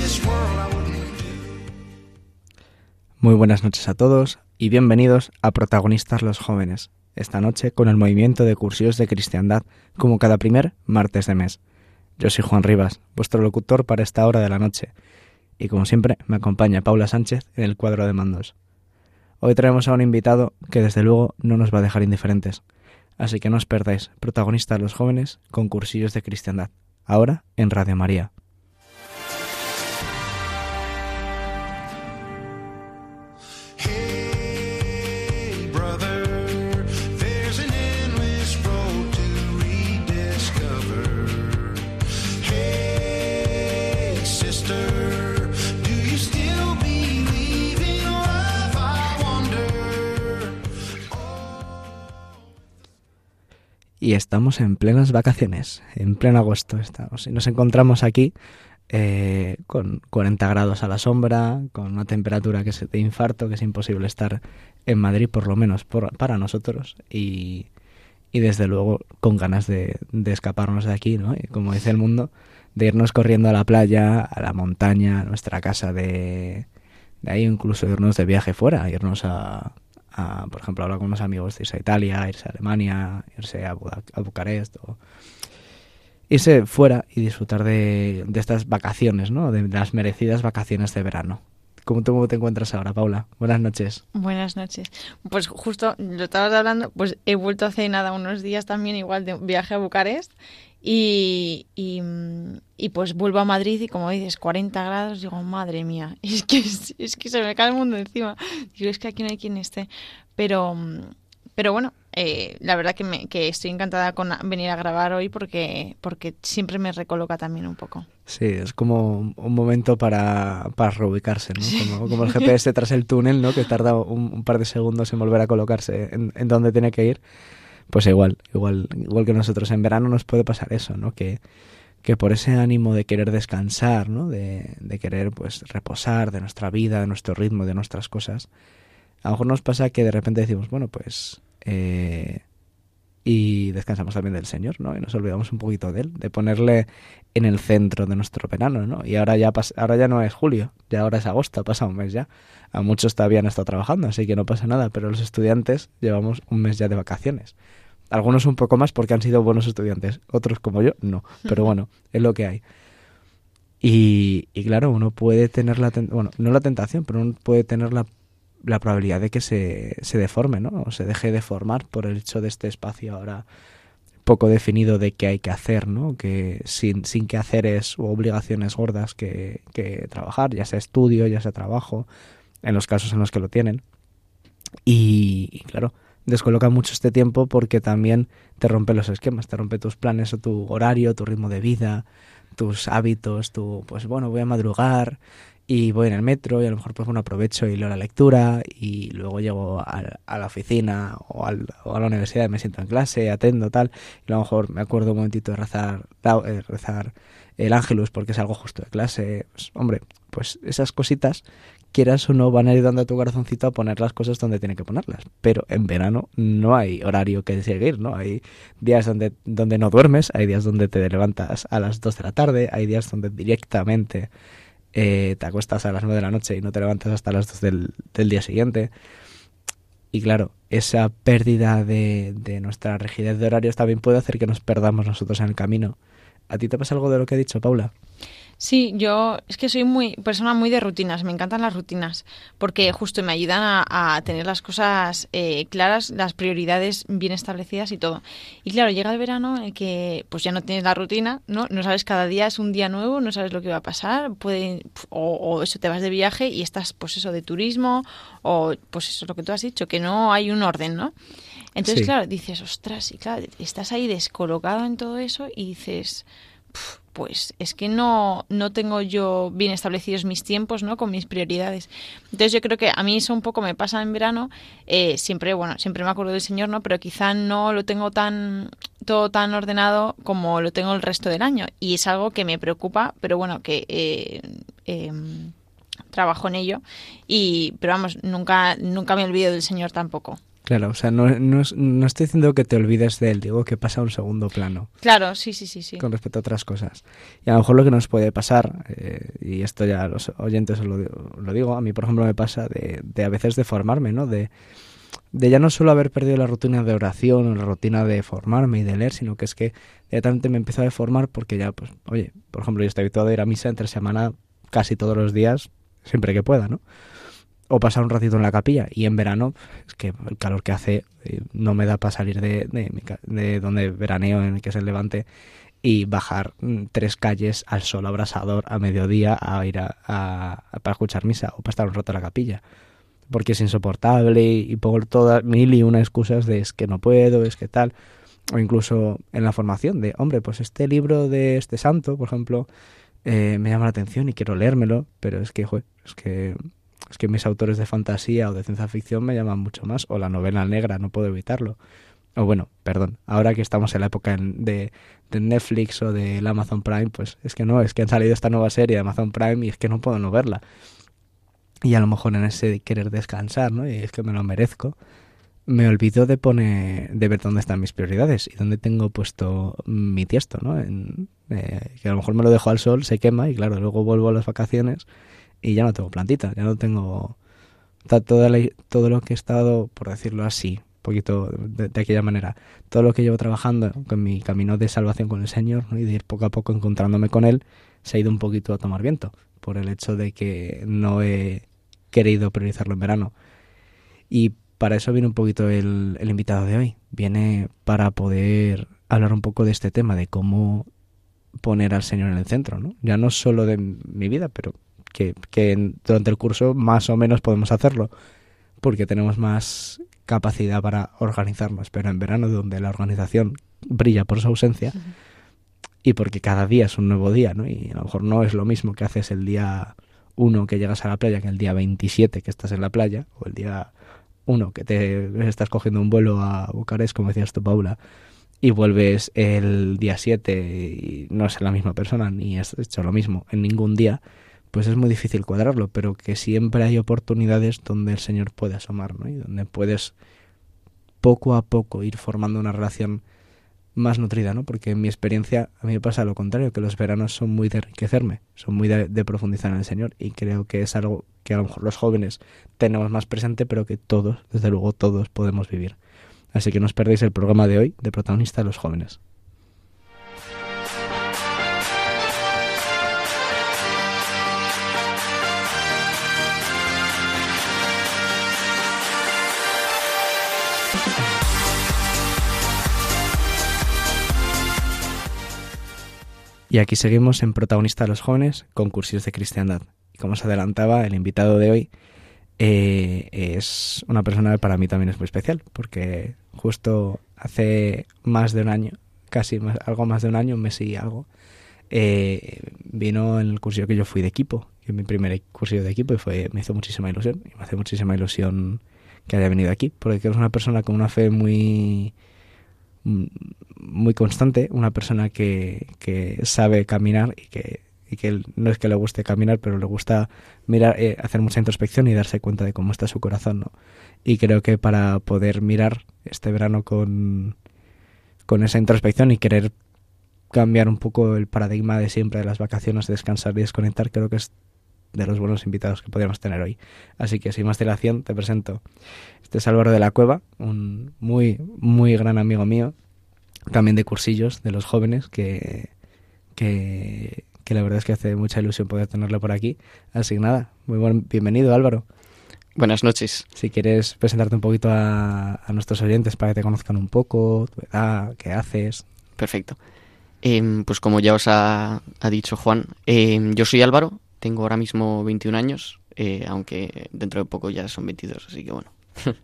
This world I wouldn't do. Muy buenas noches a todos y bienvenidos a Protagonistas los Jóvenes, esta noche con el movimiento de cursillos de cristiandad, como cada primer martes de mes. Yo soy Juan Rivas, vuestro locutor para esta hora de la noche, y como siempre me acompaña Paula Sánchez en el cuadro de mandos. Hoy traemos a un invitado que desde luego no nos va a dejar indiferentes, así que no os perdáis Protagonistas los Jóvenes con cursillos de cristiandad, ahora en Radio María. Y estamos en plenas vacaciones, en pleno agosto estamos. Y nos encontramos aquí eh, con 40 grados a la sombra, con una temperatura que es de infarto, que es imposible estar en Madrid, por lo menos por- para nosotros. Y, y desde luego con ganas de, de escaparnos de aquí, ¿no? Y como dice el mundo, de irnos corriendo a la playa, a la montaña, a nuestra casa de, de ahí, incluso irnos de viaje fuera, irnos a, a, por ejemplo, hablar con unos amigos, de irse a Italia, irse a Alemania, irse a, Buda- Bucarest o irse fuera y disfrutar de, de estas vacaciones, ¿no? De las merecidas vacaciones de verano. ¿Cómo tú cómo te encuentras ahora, Paula? Buenas noches. Buenas noches. Pues justo lo estabas hablando, pues he vuelto hace nada unos días también igual de viaje a Bucarest y, y, y pues vuelvo a Madrid y como dices, 40 grados, digo, madre mía, es que, es, que se me cae el mundo encima. Digo, es que aquí no hay quien esté. Pero, pero bueno, eh, la verdad que, me, que estoy encantada con venir a grabar hoy porque, porque siempre me recoloca también un poco. Sí, es como un momento para, para reubicarse, ¿no? Como, como el GPS tras el túnel, ¿no? Que tarda un, un par de segundos en volver a colocarse en, en donde tiene que ir. Pues igual, igual, igual que nosotros en verano nos puede pasar eso, ¿no? Que, que por ese ánimo de querer descansar, ¿no? De, de querer, pues, reposar de nuestra vida, de nuestro ritmo, de nuestras cosas. A lo mejor nos pasa que de repente decimos, bueno, pues... eh, y descansamos también del Señor, ¿no? Y nos olvidamos un poquito de Él, de ponerle en el centro de nuestro verano, ¿no? Y ahora ya, ahora ya no es julio, ya ahora es agosto, ha pasado un mes ya. A muchos todavía han estado trabajando, así que no pasa nada, pero los estudiantes llevamos un mes ya de vacaciones. Algunos un poco más porque han sido buenos estudiantes, otros como yo, no. Pero bueno, es lo que hay. Y, y claro, uno puede tener la ten- bueno, no la tentación, pero uno puede tener la, la probabilidad de que se, se deforme, ¿no? O se deje de formar por el hecho de este espacio ahora poco definido de qué hay que hacer, ¿no? Que sin, sin que haceres o obligaciones gordas que, que trabajar, ya sea estudio, ya sea trabajo, en los casos en los que lo tienen. Y, y claro, descoloca mucho este tiempo porque también te rompe los esquemas, te rompe tus planes o tu horario, tu ritmo de vida, tus hábitos, tu, pues bueno, voy a madrugar y voy en el metro y a lo mejor pues bueno aprovecho y leo la lectura y luego llego a, la oficina o, al- o a la universidad me siento en clase, atendo tal. Y a lo mejor me acuerdo un momentito de rezar, eh, rezar el ángelus porque es algo justo de clase, pues, hombre, pues esas cositas quieras o no van a ir dando a tu corazoncito a poner las cosas donde tiene que ponerlas, pero en verano no hay horario que seguir, ¿no? Hay días donde, donde no duermes, hay días donde te levantas a las 2 de la tarde, hay días donde directamente eh, te acuestas a las 9 de la noche y no te levantas hasta las 2 del, del día siguiente. Y claro, esa pérdida de, de nuestra rigidez de horarios también puede hacer que nos perdamos nosotros en el camino. ¿A ti te pasa algo de lo que he dicho, Paula? Sí, yo es que soy muy persona muy de rutinas, me encantan las rutinas, porque justo me ayudan a, a tener las cosas eh, claras, las prioridades bien establecidas y todo. Y claro, llega el verano en el que pues ya no tienes la rutina, ¿no? No sabes cada día es un día nuevo, no sabes lo que va a pasar, puede, o, o eso te vas de viaje y estás pues eso de turismo, o pues eso lo que tú has dicho, que no hay un orden, ¿no? Entonces, Sí. claro, dices, ostras, y claro, estás ahí descolocado en todo eso y dices, "Puf, pues es que no, no tengo yo bien establecidos mis tiempos, ¿no? Con mis prioridades. Entonces yo creo que a mí eso un poco me pasa en verano. eh, siempre, bueno, siempre me acuerdo del Señor, ¿no? Pero quizá no lo tengo tan todo tan ordenado como lo tengo el resto del año. Y es algo que me preocupa, pero bueno, que eh, em, trabajo en ello. Y, pero vamos, nunca, nunca me olvido del Señor tampoco. Claro, o sea, no, no, no estoy diciendo que te olvides de él, digo que pasa a un segundo plano Claro, sí, sí, sí, sí. con respecto a otras cosas. Y a lo mejor lo que nos puede pasar, eh, y esto ya a los oyentes os lo, digo- lo digo, a mí por ejemplo me pasa de, de a veces de formarme, ¿no? De, de ya no solo haber perdido la rutina de oración o la rutina de formarme y de leer, sino que es que directamente me empiezo a deformar porque ya, pues, oye, por ejemplo, yo estoy habituado a ir a misa entre semana casi todos los días, siempre que pueda, ¿no? O pasar un ratito en la capilla. Y en verano, es que el calor que hace eh, no me da para salir de, de, de donde veraneo, en el que es el Levante, y bajar mm, tres calles al sol abrasador a mediodía a ir a, para escuchar misa o para estar un rato en la capilla. Porque es insoportable y, y pongo todas mil y una excusas de es que no puedo, es que tal. O incluso en la formación de, hombre, pues este libro de este santo, por ejemplo, eh, me llama la atención y quiero leérmelo, pero es que, joder, es que es que mis autores de fantasía o de ciencia ficción me llaman mucho más, o la novela negra, no puedo evitarlo. O bueno, perdón, ahora que estamos en la época de, de Netflix o del Amazon Prime, pues es que no, es que han salido esta nueva serie de Amazon Prime y es que no puedo no verla. Y a lo mejor en ese querer descansar, ¿no? Y es que me lo merezco, me olvido de poner, de ver dónde están mis prioridades y dónde tengo puesto mi tiesto, ¿no? En, eh, que a lo mejor me lo dejo al sol, se quema y claro, luego vuelvo a las vacaciones y ya no tengo plantita, ya no tengo la- todo lo que he estado, por decirlo así, un poquito de, aquella manera, todo lo que llevo trabajando con mi camino de salvación con el Señor y de ir poco a poco encontrándome con Él, se ha ido un poquito a tomar viento por el hecho de que no he querido priorizarlo en verano. Y para eso viene un poquito el, el invitado de hoy. Viene para poder hablar un poco de este tema, de cómo poner al Señor en el centro, ¿no? Ya no solo de mi vida, pero que, que durante el curso más o menos podemos hacerlo, porque tenemos más capacidad para organizarnos, pero en verano donde la organización brilla por su ausencia y porque cada día es un nuevo día, ¿no? Y a lo mejor no es lo mismo que haces el día 1 que llegas a la playa que el día 27 que estás en la playa o el día 1 que te estás cogiendo un vuelo a Bucarest, como decías tú, Paula, y vuelves el día 7 y no es la misma persona ni has hecho lo mismo en ningún día, pues es muy difícil cuadrarlo, pero que siempre hay oportunidades donde el Señor puede asomar, ¿no? Y donde puedes poco a poco ir formando una relación más nutrida, ¿no? Porque en mi experiencia a mí me pasa lo contrario, que los veranos son muy de enriquecerme, son muy de, de profundizar en el Señor y creo que es algo que a lo mejor los jóvenes tenemos más presente, pero que todos, desde luego todos podemos vivir. Así que no os perdéis el programa de hoy de protagonista de los jóvenes. Y aquí seguimos en Protagonista de los Jóvenes con Cursillos de Cristiandad. Y como os adelantaba, el invitado de hoy eh, es una persona que para mí también es muy especial, porque justo hace más de un año, casi algo más de un año, un mes y algo, eh, vino en el cursillo que yo fui de equipo, que es mi primer cursillo de equipo, y fue, me hizo muchísima ilusión, y me hace muchísima ilusión que haya venido aquí, porque es una persona con una fe muy muy constante, una persona que, que sabe caminar y que, y que no es que le guste caminar, pero le gusta mirar, eh, hacer mucha introspección y darse cuenta de cómo está su corazón, ¿no? Y creo que para poder mirar este verano con, con esa introspección y querer cambiar un poco el paradigma de siempre de las vacaciones, descansar y desconectar, creo que es de los buenos invitados que podríamos tener hoy. Así que sin más dilación te presento. Este es de la Cueva, un muy, muy gran amigo mío, también de cursillos de los jóvenes, que, que, que la verdad es que hace mucha ilusión poder tenerlo por aquí. Así que nada, muy buen, bienvenido Álvaro. Buenas noches. Si quieres presentarte un poquito a, a nuestros oyentes para que te conozcan un poco, tu edad, qué haces. Perfecto. Em, pues como ya os ha, ha dicho Juan, em, yo soy Álvaro, tengo ahora mismo 21 años, eh, aunque dentro de poco ya son 22, así que bueno.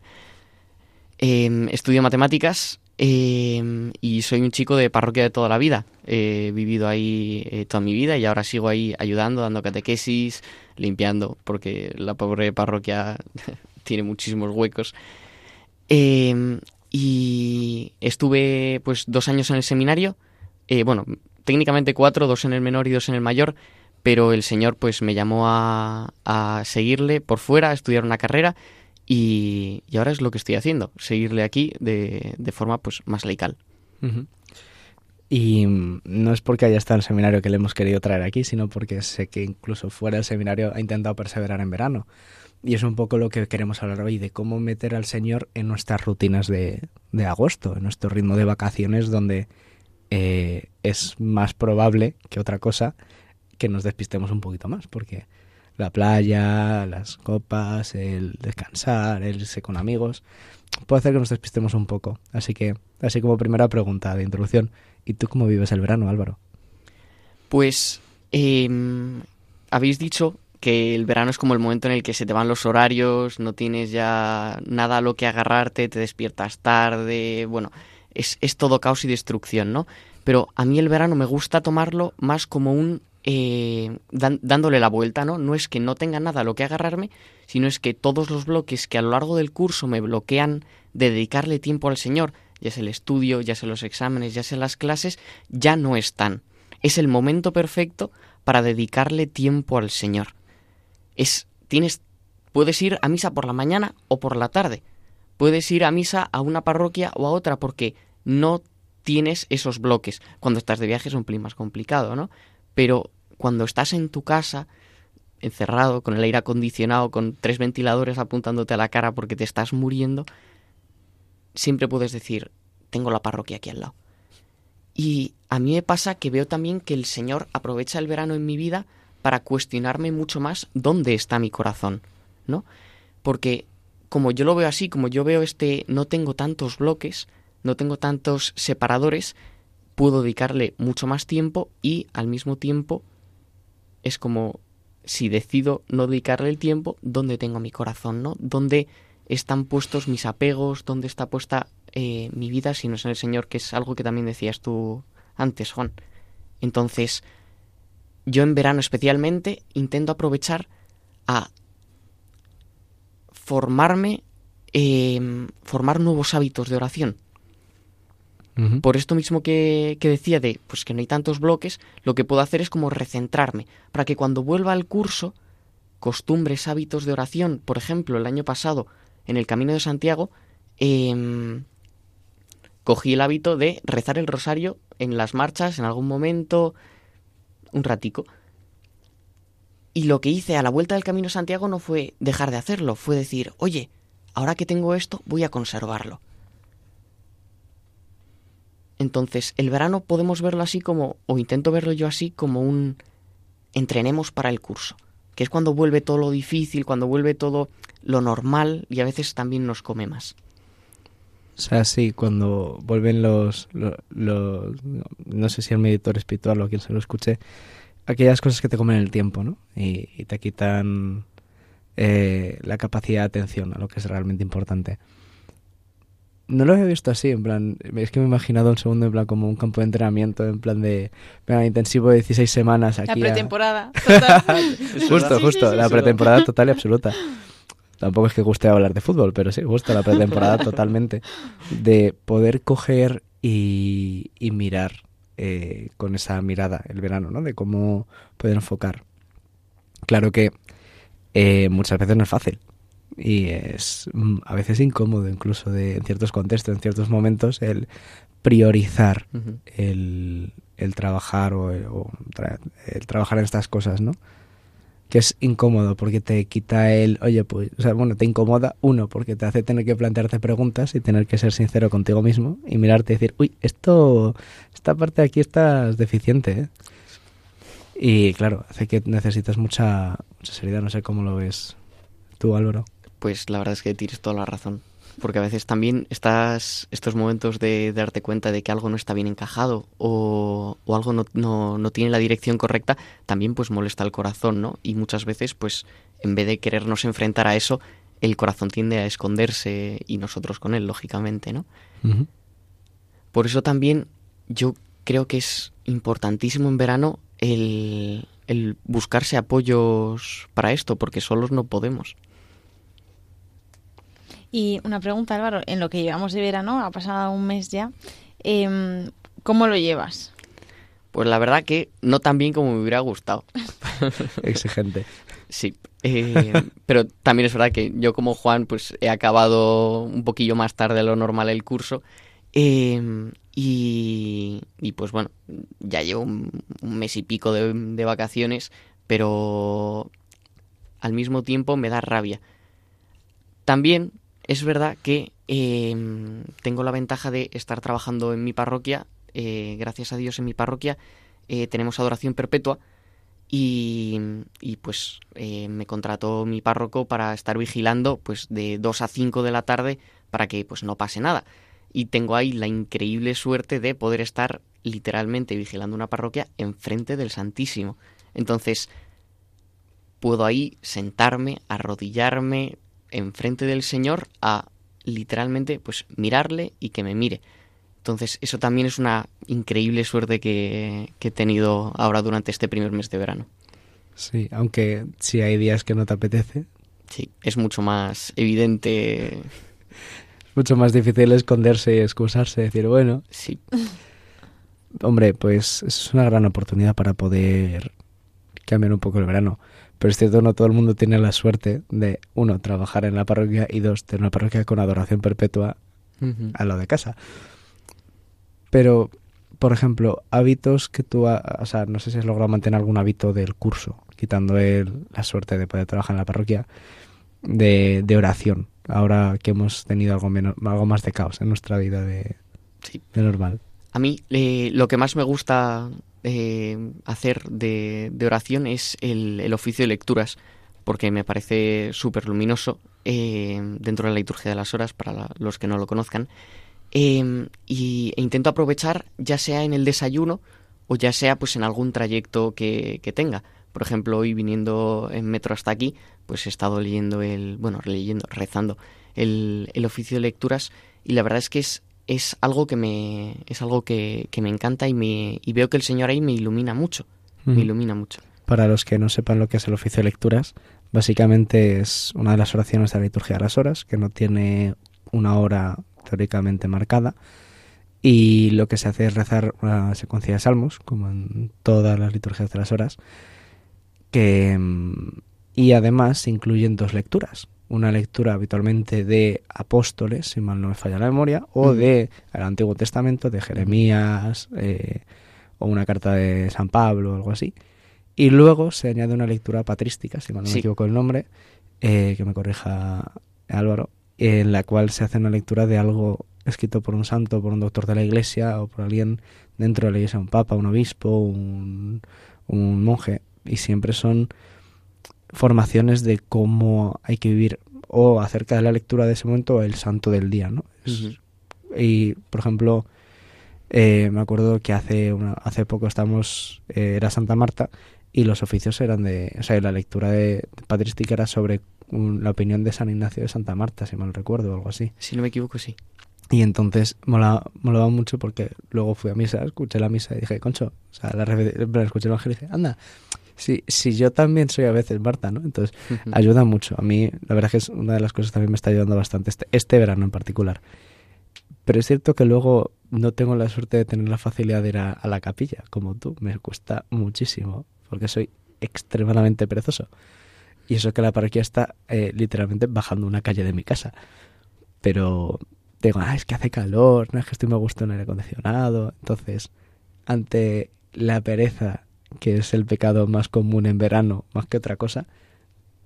Em, estudio matemáticas em, y soy un chico de parroquia de toda la vida. He vivido ahí eh, toda mi vida y ahora sigo ahí ayudando, dando catequesis, limpiando, porque la pobre parroquia tiene muchísimos huecos. Em, y estuve pues dos años en el seminario, eh, bueno, técnicamente cuatro, dos en el menor y dos en el mayor, pero el Señor pues me llamó a, a seguirle por fuera, a estudiar una carrera y, ahora es lo que estoy haciendo, seguirle aquí de, forma pues más laical. Y mm, no es porque haya estado en el seminario que le hemos querido traer aquí, sino porque sé que incluso fuera del seminario ha intentado perseverar en verano. Y es un poco lo que queremos hablar hoy, de cómo meter al Señor en nuestras rutinas de, de agosto, en nuestro ritmo de vacaciones, donde eh, es más probable que otra cosa que nos despistemos un poquito más, porque la playa, las copas, el descansar, el irse con amigos, puede hacer que nos despistemos un poco. Así que, así como primera pregunta de introducción, ¿y tú cómo vives el verano, Álvaro? Pues em, habéis dicho que el verano es como el momento en el que se te van los horarios, no tienes ya nada a lo que agarrarte, te despiertas tarde, bueno, es, es todo caos y destrucción, ¿no? Pero a mí el verano me gusta tomarlo más como un... eh, dan- dándole la vuelta, ¿no? No es que no tenga nada a lo que agarrarme, sino es que todos los bloques que a lo largo del curso me bloquean de dedicarle tiempo al Señor, ya sea el estudio, ya sea los exámenes, ya sea las clases, ya no están. Es el momento perfecto para dedicarle tiempo al Señor. Es tienes puedes ir a misa por la mañana o por la tarde. Puedes ir a misa a una parroquia o a otra porque no tienes esos bloques. Cuando estás de viaje es un pelín más complicado, ¿no? Pero cuando estás en tu casa, encerrado, con el aire acondicionado, con tres ventiladores apuntándote a la cara porque te estás muriendo, siempre puedes decir, tengo la parroquia aquí al lado. Y a mí me pasa que veo también que el Señor aprovecha el verano en mi vida para cuestionarme mucho más dónde está mi corazón, ¿no? Porque como yo lo veo así, como yo veo este no tengo tantos bloques, no tengo tantos separadores, puedo dedicarle mucho más tiempo y al mismo tiempo es como si decido no dedicarle el tiempo, ¿dónde tengo mi corazón, no? ¿Dónde están puestos mis apegos? ¿Dónde está puesta eh, mi vida si no es en el Señor? Que es algo que también decías tú antes, Juan. Entonces, yo en verano especialmente intento aprovechar a formarme, eh, formar nuevos hábitos de oración. Por esto mismo que, decía de pues que no hay tantos bloques, lo que puedo hacer es como recentrarme, para que cuando vuelva al curso, costumbres, hábitos de oración, por ejemplo, el año pasado, en el Camino de Santiago, em, cogí el hábito de rezar el rosario en las marchas, en algún momento, un ratico. Y lo que hice a la vuelta del Camino de Santiago no fue dejar de hacerlo, fue decir, oye, ahora que tengo esto, voy a conservarlo. Entonces, el verano podemos verlo así como, o intento verlo yo así, como un entrenemos para el curso, que es cuando vuelve todo lo difícil, cuando vuelve todo lo normal y a veces también nos come más. O sea, sí, cuando vuelven los, lo- los, no sé si el meditor espiritual o quien se lo escuche, aquellas cosas que te comen el tiempo, ¿no? Y, y te quitan eh, la capacidad de atención a lo que es realmente importante. No lo había visto así, en plan, es que me he imaginado un segundo en plan como un campo de entrenamiento, en plan de, intensivo de 16 semanas aquí. La a- pretemporada. total. justo, Sí, justo, sí, sí, la sí. pretemporada total y absoluta. Tampoco es que guste hablar de fútbol, pero sí, justo la pretemporada totalmente. De poder coger y, y mirar eh, con esa mirada el verano, ¿no? De cómo poder enfocar. Claro que eh, muchas veces no es fácil. Y es mm, a veces incómodo, incluso de, en ciertos contextos, en ciertos momentos, el priorizar el, el trabajar o, el, o tra- el trabajar en estas cosas, ¿no? Que es incómodo porque te quita el, oye, pues, o sea, bueno, te incomoda uno porque te hace tener que plantearte preguntas y tener que ser sincero contigo mismo y mirarte y decir, uy, esto, esta parte de aquí estás deficiente, ¿eh? Y claro, hace que necesitas mucha, mucha seriedad. No sé cómo lo ves tú, Álvaro. Pues la verdad es que tienes toda la razón. Porque a veces también estás estos momentos de, darte cuenta de que algo no está bien encajado o, o algo no, no, no, tiene la dirección correcta, también pues molesta el corazón, ¿no? Y muchas veces pues en vez de querernos enfrentar a eso, el corazón tiende a esconderse y nosotros con él, lógicamente, ¿no? Uh -huh. Por eso también yo creo que es importantísimo en verano el, el buscarse apoyos para esto, porque solos no podemos. Y una pregunta, Álvaro, en lo que llevamos de verano, ha pasado un mes ya, eh, ¿cómo lo llevas? Pues la verdad que no tan bien como me hubiera gustado. Exigente. Sí, eh, pero también es verdad que yo como Juan pues he acabado un poquillo más tarde de lo normal el curso eh, y, y, pues bueno, ya llevo un, un mes y pico de, de, vacaciones, pero al mismo tiempo me da rabia. También es verdad que eh, tengo la ventaja de estar trabajando en mi parroquia, eh, gracias a Dios en mi parroquia eh, tenemos adoración perpetua y, y pues me contrató mi párroco para estar vigilando pues de 2 a 5 de la tarde para que pues no pase nada y tengo ahí la increíble suerte de poder estar literalmente vigilando una parroquia enfrente del Santísimo. Entonces, puedo ahí sentarme, arrodillarme enfrente del Señor a literalmente pues mirarle y que me mire. Entonces, eso también es una increíble suerte que, que he tenido ahora durante este primer mes de verano. Sí, aunque si hay días que no te apetece. Sí, es mucho más evidente mucho más difícil esconderse y excusarse, decir, bueno, sí. Hombre, pues es una gran oportunidad para poder cambiar un poco el verano. Pero es cierto, no todo el mundo tiene la suerte de, uno, trabajar en la parroquia y dos, tener una parroquia con adoración perpetua uh -huh. a lo de casa. Pero, por ejemplo, hábitos que tú, o sea, no sé si has logrado mantener algún hábito del curso, quitando el, la suerte de poder trabajar en la parroquia, de, de oración ahora que hemos tenido algo, menos, algo más de caos en nuestra vida de, sí. de normal. A mí eh, lo que más me gusta eh, hacer de, oración es el, oficio de lecturas, porque me parece súper luminoso eh, dentro de la liturgia de las horas, para los que no lo conozcan. y, e intento aprovechar ya sea en el desayuno o ya sea pues en algún trayecto que, que tenga. Por ejemplo, hoy viniendo en metro hasta aquí, pues he estado leyendo el, bueno, leyendo, rezando el, el oficio de lecturas y la verdad es que es, es algo que me, es algo que, que me encanta y, me, y veo que el Señor ahí me ilumina mucho, mm. me ilumina mucho. Para los que no sepan lo que es el oficio de lecturas, básicamente es una de las oraciones de la liturgia de las horas, que no tiene una hora teóricamente marcada, y lo que se hace es rezar una secuencia de salmos, como en todas las liturgias de las horas, que y además se incluyen dos lecturas una lectura habitualmente de apóstoles si mal no me falla la memoria o de el Antiguo Testamento de Jeremías eh, o una carta de San Pablo o algo así y luego se añade una lectura patrística si mal no sí. me equivoco el nombre eh, que me corrija Álvaro en la cual se hace una lectura de algo escrito por un santo, por un doctor de la iglesia o por alguien dentro de la iglesia, un papa, un obispo, un, un monje y siempre son formaciones de cómo hay que vivir o acerca de la lectura de ese momento el santo del día, ¿no? Y, por ejemplo, eh, me acuerdo que hace, una, hace poco estamos, eh, era Santa Marta y los oficios eran de, o sea, la lectura de, patrística era sobre un, la opinión de San Ignacio de Santa Marta, si mal recuerdo, o algo así. Si no me equivoco, sí. Y entonces molaba, molaba mucho porque luego fui a misa, escuché la misa y dije, concho, o sea, la, escuché el evangelio y dije, anda, si, si yo también soy a veces Marta, ¿no? Entonces uh -huh. ayuda mucho. A mí, la verdad es que es una de las cosas que también me está ayudando bastante este, este verano en particular. Pero es cierto que luego no tengo la suerte de tener la facilidad de ir a, a la capilla, como tú. Me cuesta muchísimo, porque soy extremadamente perezoso. Y eso que la parroquia está eh, literalmente bajando una calle de mi casa. Pero digo, ah, es que hace calor, no es que estoy me gusta un aire acondicionado. Entonces, ante la pereza que es el pecado más común en verano, más que otra cosa.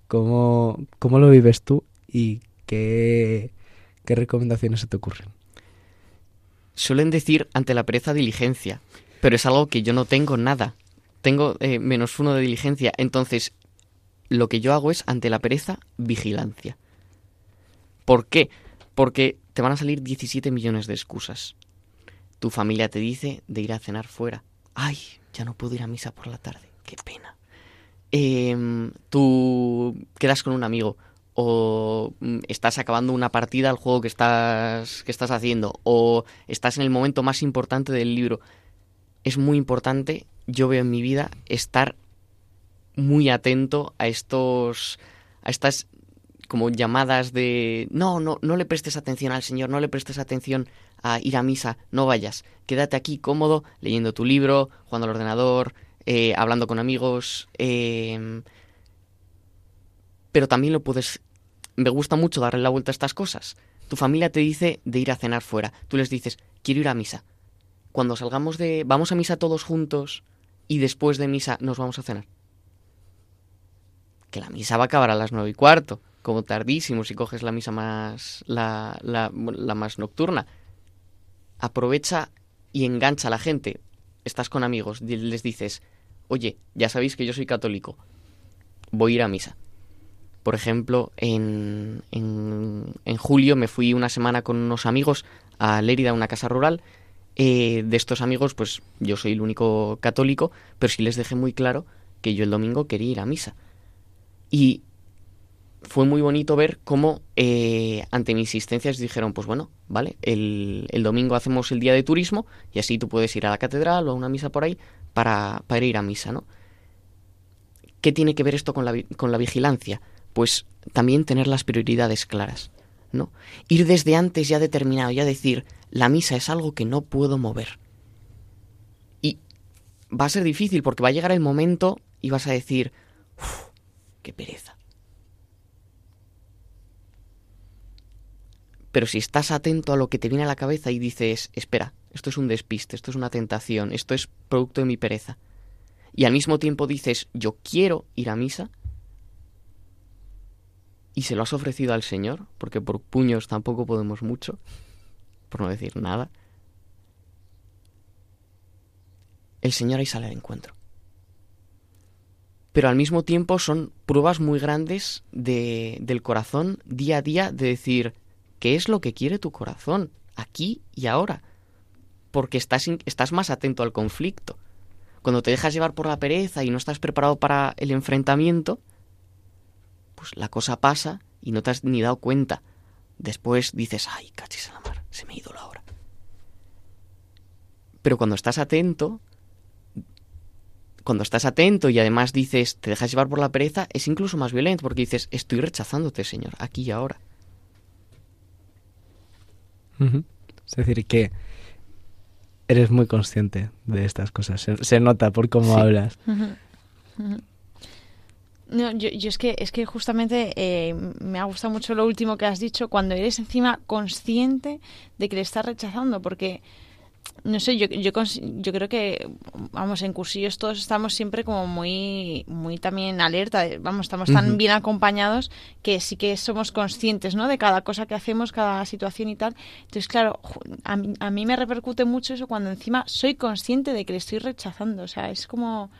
¿Cómo, cómo lo vives tú y qué, qué recomendaciones se te ocurren? Suelen decir ante la pereza diligencia, pero es algo que yo no tengo nada. tengo eh, menos uno de diligencia. Entonces, lo que yo hago es, ante la pereza, vigilancia. ¿Por qué? Porque te van a salir 17 millones de excusas. Tu familia te dice de ir a cenar fuera. Ay, ya no puedo ir a misa por la tarde. Qué pena. Em, tú quedas con un amigo o mm, estás acabando una partida al juego que estás, que estás haciendo o estás en el momento más importante del libro. Es muy importante, yo veo en mi vida, estar muy atento a estos a estas como llamadas de no, no, no le prestes atención al Señor, no le prestes atención a ir a misa, no vayas, quédate aquí cómodo, leyendo tu libro, jugando al ordenador, eh, hablando con amigos, eh, pero también lo puedes... Me gusta mucho darle la vuelta a estas cosas. Tu familia te dice de ir a cenar fuera. Tú les dices, quiero ir a misa. Cuando salgamos de... Vamos a misa todos juntos y después de misa nos vamos a cenar. Que la misa va a acabar a las nueve y cuarto, como tardísimo si coges la misa más... la, la, la más nocturna. Aprovecha y engancha a la gente. Estás con amigos, les dices, oye, ya sabéis que yo soy católico, voy a ir a misa por ejemplo, en, en, en, julio me fui una semana con unos amigos a Lérida, una casa rural. Eh, de estos amigos, pues yo soy el único católico, pero sí les dejé muy claro que yo el domingo quería ir a misa. Y fue muy bonito ver cómo eh, ante mi insistencia dijeron, pues bueno, vale, el, domingo hacemos el día de turismo y así tú puedes ir a la catedral o a una misa por ahí para, para ir a misa, ¿no? ¿Qué tiene que ver esto con la, con la vigilancia? pues también tener las prioridades claras, ¿no? Ir desde antes ya determinado, ya decir, la misa es algo que no puedo mover. Y va a ser difícil porque va a llegar el momento y vas a decir, uff, qué pereza. Pero si estás atento a lo que te viene a la cabeza y dices, espera, esto es un despiste, esto es una tentación, esto es producto de mi pereza, y al mismo tiempo dices, yo quiero ir a misa, y se lo has ofrecido al Señor, porque por puños tampoco podemos mucho, por no decir nada, el Señor ahí sale al encuentro. Pero al mismo tiempo son pruebas muy grandes de, del corazón día a día de decir, ¿qué es lo que quiere tu corazón aquí y ahora? Porque estás, estás más atento al conflicto. Cuando te dejas llevar por la pereza y no estás preparado para el enfrentamiento, pues la cosa pasa y no te has ni dado cuenta. Después dices, ay, cachis a la mar, se me ha ido la hora. Pero cuando estás atento, cuando estás atento y además dices, te dejas llevar por la pereza, es incluso más violento porque dices, estoy rechazándote, Señor, aquí y ahora. Uh -huh. Es decir, que eres muy consciente de estas cosas. Se, se nota por cómo sí. hablas. Uh -huh. Uh -huh. No, yo, yo, es que es que justamente eh, me ha gustado mucho lo último que has dicho cuando eres encima consciente de que le estás rechazando porque no sé yo, yo yo creo que vamos en cursillos todos estamos siempre como muy muy también alerta vamos estamos tan uh -huh. bien acompañados que sí que somos conscientes no de cada cosa que hacemos cada situación y tal. Entonces claro a, a mí me repercute mucho eso cuando encima soy consciente de que le estoy rechazando. O sea es como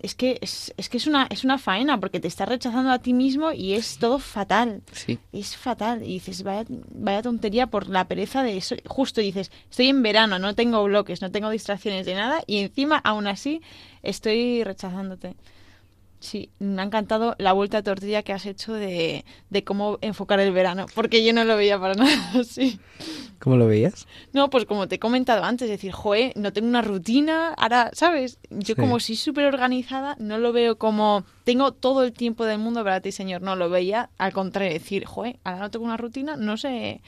es que es, es, que es una es una faena porque te estás rechazando a ti mismo y es todo fatal. Sí. Es fatal. Y dices, vaya, vaya tontería por la pereza de eso. Justo dices, estoy en verano, no tengo bloques, no tengo distracciones de nada y encima aún así estoy rechazándote. Sí, me ha encantado la vuelta a tortilla que has hecho de, de, cómo enfocar el verano, porque yo no lo veía para nada así. ¿Cómo lo veías? No, pues como te he comentado antes, decir, joe, no tengo una rutina, ahora, ¿sabes? Yo sí. como soy súper organizada, no lo veo como, tengo todo el tiempo del mundo para ti, señor, no lo veía, al contrario, decir, joe, ahora no tengo una rutina, no sé,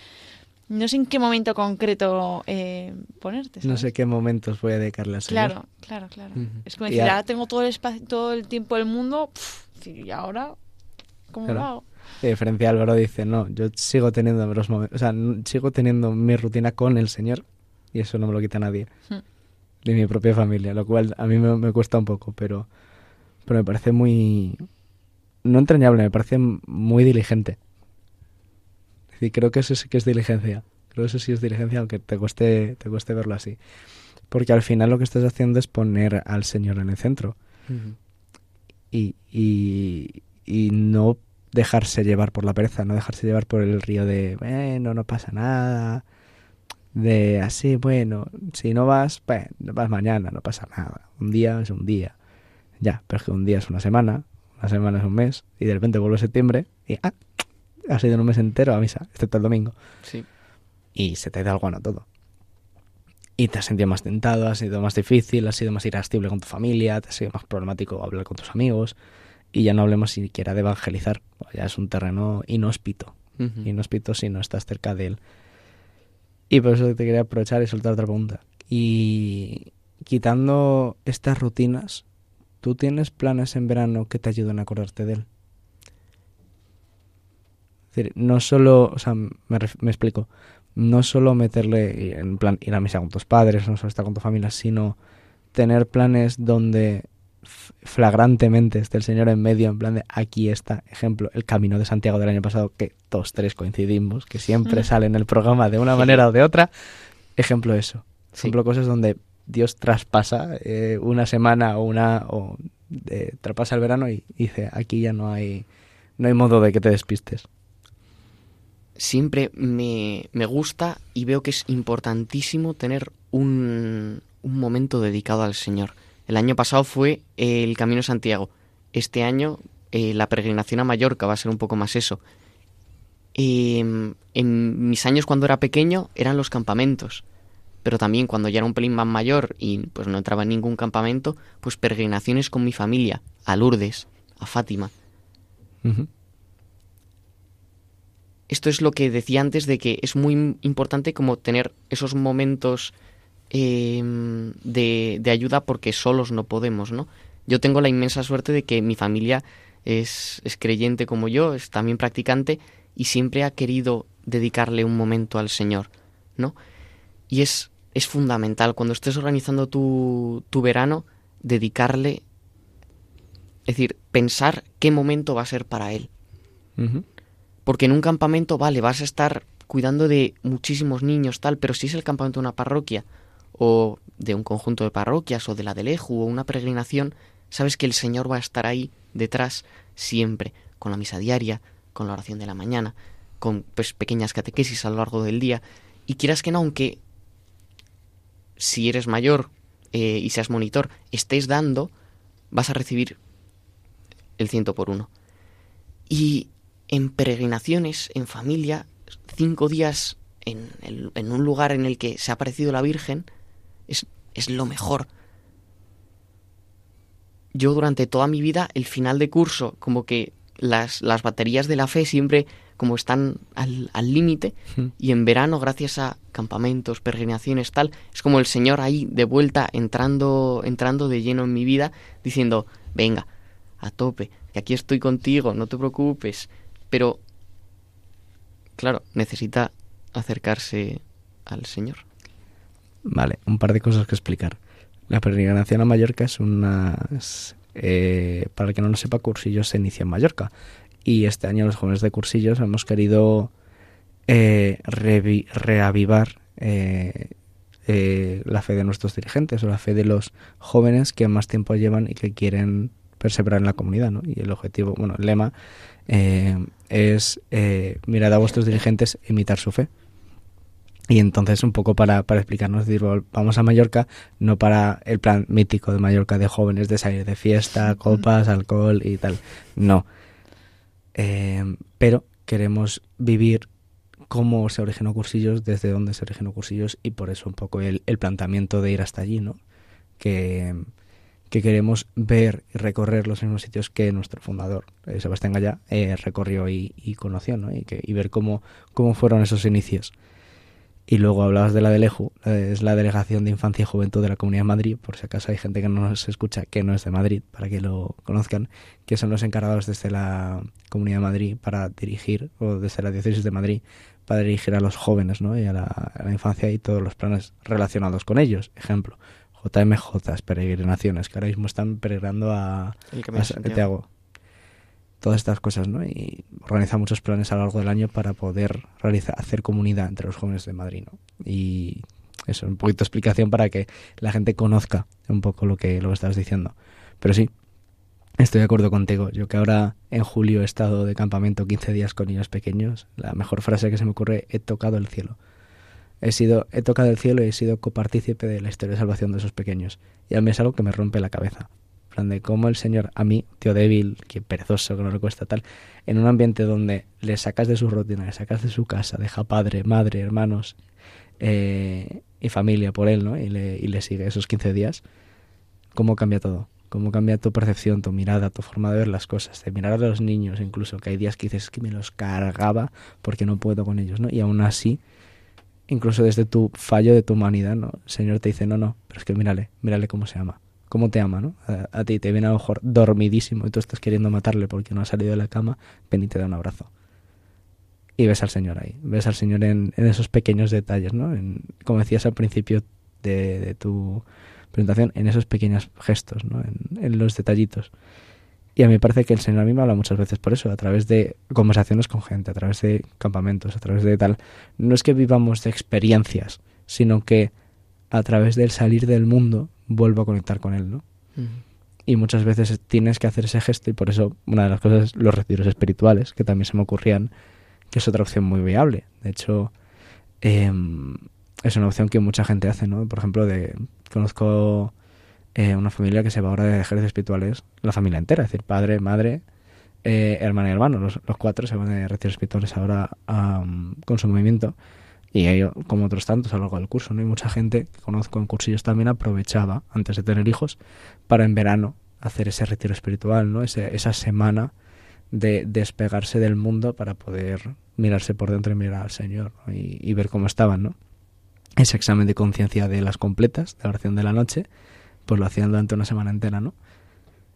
no sé en qué momento concreto eh, ponerte. ¿sabes? No sé qué momentos voy a dedicarle al Señor. Claro, claro, claro. Uh -huh. Es como decir, ahora tengo todo el espacio, todo el tiempo del mundo, pff, y ahora, ¿cómo claro. lo hago? De diferencia, Álvaro dice, no, yo sigo teniendo los momentos, o sea, sigo teniendo mi rutina con el Señor y eso no me lo quita nadie. Uh -huh. Ni mi propia familia, lo cual a mí me, me cuesta un poco, pero, pero me parece muy... No entrañable, me parece muy diligente. Y creo que eso sí que es diligencia. Creo que eso sí es diligencia, aunque te cueste, te cueste verlo así. Porque al final lo que estás haciendo es poner al Señor en el centro y, y, y no dejarse llevar por la pereza, no dejarse llevar por el río de, bueno, no pasa nada, de así, bueno, si no vas, bueno, vas mañana, no pasa nada, un día es un día, ya, pero es que un día es una semana, una semana es un mes, y de repente vuelve septiembre y, ah, ha sido un mes entero a misa, excepto el domingo, Sí. y se te da el guano todo. Y te has sentido más tentado, ha sido más difícil, ha sido más irascible con tu familia, te ha sido más problemático hablar con tus amigos. Y ya no hablemos siquiera de evangelizar, ya es un terreno inhóspito. Inhóspito si no estás cerca de él. Y por eso te quería aprovechar y soltar otra pregunta. Y quitando estas rutinas, ¿tú tienes planes en verano que te ayuden a acordarte de él? Es decir, no solo, o sea, me, me explico, no solo meterle en plan ir a misa con tus padres, no solo estar con tu familia, sino tener planes donde flagrantemente esté el Señor en medio, en plan de aquí está, ejemplo, el camino de Santiago del año pasado, que todos tres coincidimos, que siempre sale en el programa de una manera o de otra, ejemplo eso, Sí. ejemplo cosas donde Dios traspasa eh, una semana o una o eh, traspasa el verano y dice aquí ya no hay no hay modo de que te despistes. Siempre me, me gusta y veo que es importantísimo tener un, un momento dedicado al Señor. El año pasado fue el Camino Santiago. Este año eh, la peregrinación a Mallorca va a ser un poco más eso. Em, en mis años cuando era pequeño eran los campamentos. Pero también cuando ya era un pelín más mayor y pues no entraba en ningún campamento, pues peregrinaciones con mi familia, a Lourdes, a Fátima. Esto es lo que decía antes de que es muy im- importante como tener esos momentos eh, de, de ayuda porque solos no podemos, ¿no? Yo tengo la inmensa suerte de que mi familia es, es creyente como yo, es también practicante y siempre ha querido dedicarle un momento al Señor, ¿no? Y es, es fundamental cuando estés organizando tu, tu verano, dedicarle, es decir, pensar qué momento va a ser para Él. Porque en un campamento, vale, vas a estar cuidando de muchísimos niños, tal, pero si es el campamento de una parroquia, o de un conjunto de parroquias, o de la del Eju, o una peregrinación, sabes que el Señor va a estar ahí detrás siempre, con la misa diaria, con la oración de la mañana, con pues, pequeñas catequesis a lo largo del día. Y quieras que no, aunque si eres mayor eh, y seas monitor, estés dando, vas a recibir el ciento por uno. Y en peregrinaciones, en familia, cinco días en, el- en un lugar en el que se ha aparecido la Virgen, es, es lo mejor. Yo durante toda mi vida, el final de curso, como que las, las baterías de la fe siempre como están al límite, Ujú. y en verano, gracias a campamentos, peregrinaciones, tal, es como el Señor ahí de vuelta entrando, entrando de lleno en mi vida, diciendo, venga, a tope, que aquí estoy contigo, no te preocupes. Pero, claro, necesita acercarse al Señor. Vale, un par de cosas que explicar. La peregrinación a Mallorca es una... eh, para el que no lo sepa, Cursillos se inicia en Mallorca. Y este año los jóvenes de Cursillos hemos querido eh, revi- reavivar eh, eh, la fe de nuestros dirigentes o la fe de los jóvenes que más tiempo llevan y que quieren perseverar en la comunidad. ¿no? Y el objetivo, bueno, el lema eh, es eh, mirad a vuestros dirigentes, imitar su fe. Y entonces un poco para, para explicarnos, decir, "Vol- vamos a Mallorca, no para el plan mítico de Mallorca de jóvenes, de salir de fiesta, copas, alcohol y tal. No. Eh, pero queremos vivir cómo se originó Cursillos, desde dónde se originó Cursillos y por eso un poco el, el planteamiento de ir hasta allí, ¿no? Que, que queremos ver y recorrer los mismos sitios que nuestro fundador, eh, Sebastián Gallá, eh, recorrió y, conoció, ¿no? Y, que, ver cómo, cómo fueron esos inicios. Y luego hablabas de la del EJU, eh, es la Delegación de Infancia y Juventud de la Comunidad de Madrid, por si acaso hay gente que no nos escucha que no es de Madrid, para que lo conozcan, que son los encargados desde la Comunidad de Madrid para dirigir, o desde la Diócesis de Madrid, para dirigir a los jóvenes ¿no? y a la infancia y todos los planes relacionados con ellos. Ejemplo, JMJ, peregrinaciones, que ahora mismo están peregrinando a, a. Santiago. Todas estas cosas, ¿no? Y organiza muchos planes a lo largo del año para poder realizar, hacer comunidad entre los jóvenes de Madrid, ¿no? Y eso, un poquito de explicación para que la gente conozca un poco lo que, lo que estabas diciendo. Pero sí, estoy de acuerdo contigo. Yo que ahora en julio he estado de campamento 15 días con niños pequeños, la mejor frase que se me ocurre, he tocado el cielo. He sido, he tocado el cielo y he sido copartícipe de la historia de salvación de esos pequeños. Y a mí es algo que me rompe la cabeza. Plan de cómo el Señor, a mí, tío débil, que perezoso, que no le cuesta tal, en un ambiente donde le sacas de su rutina, le sacas de su casa, deja padre, madre, hermanos eh, y familia por él, ¿no? Y le, y le sigue esos 15 días, cómo cambia todo. Cómo cambia tu percepción, tu mirada, tu forma de ver las cosas, de mirar a los niños, incluso, que hay días que dices que me los cargaba porque no puedo con ellos, ¿no? Y aún así, incluso desde tu fallo de tu humanidad, ¿no? El Señor te dice, no, no, pero es que mírale, mírale cómo se ama, cómo te ama, ¿no? A, a ti te viene a lo mejor dormidísimo y tú estás queriendo matarle porque no ha salido de la cama, ven y te da un abrazo. Y ves al Señor ahí, ves al Señor en, en esos pequeños detalles, ¿no? En, como decías al principio de, de tu presentación, en esos pequeños gestos, ¿no? En, en los detallitos. Y a mí me parece que el Señor a mí me habla muchas veces por eso, a través de conversaciones con gente, a través de campamentos, a través de tal. No es que vivamos de experiencias, sino que a través del salir del mundo vuelvo a conectar con Él, ¿no? Y muchas veces tienes que hacer ese gesto y por eso una de las cosas es los retiros espirituales, que también se me ocurrían, que es otra opción muy viable. De hecho, em, es una opción que mucha gente hace, ¿no? Por ejemplo, de conozco eh, una familia que se va ahora de ejercicios espirituales, la familia entera, es decir, padre, madre, eh, hermana y hermano, los, los cuatro se van de retiros espirituales ahora con su movimiento y ello, como otros tantos a lo largo del curso, ¿no? Y mucha gente que conozco en cursillos también aprovechaba, antes de tener hijos, para en verano hacer ese retiro espiritual, ¿no? Ese, esa semana de despegarse del mundo para poder mirarse por dentro y mirar al Señor ¿no? y, y ver cómo estaban, ¿no? Ese examen de conciencia de las completas, de la oración de la noche, pues lo hacían durante una semana entera, ¿no?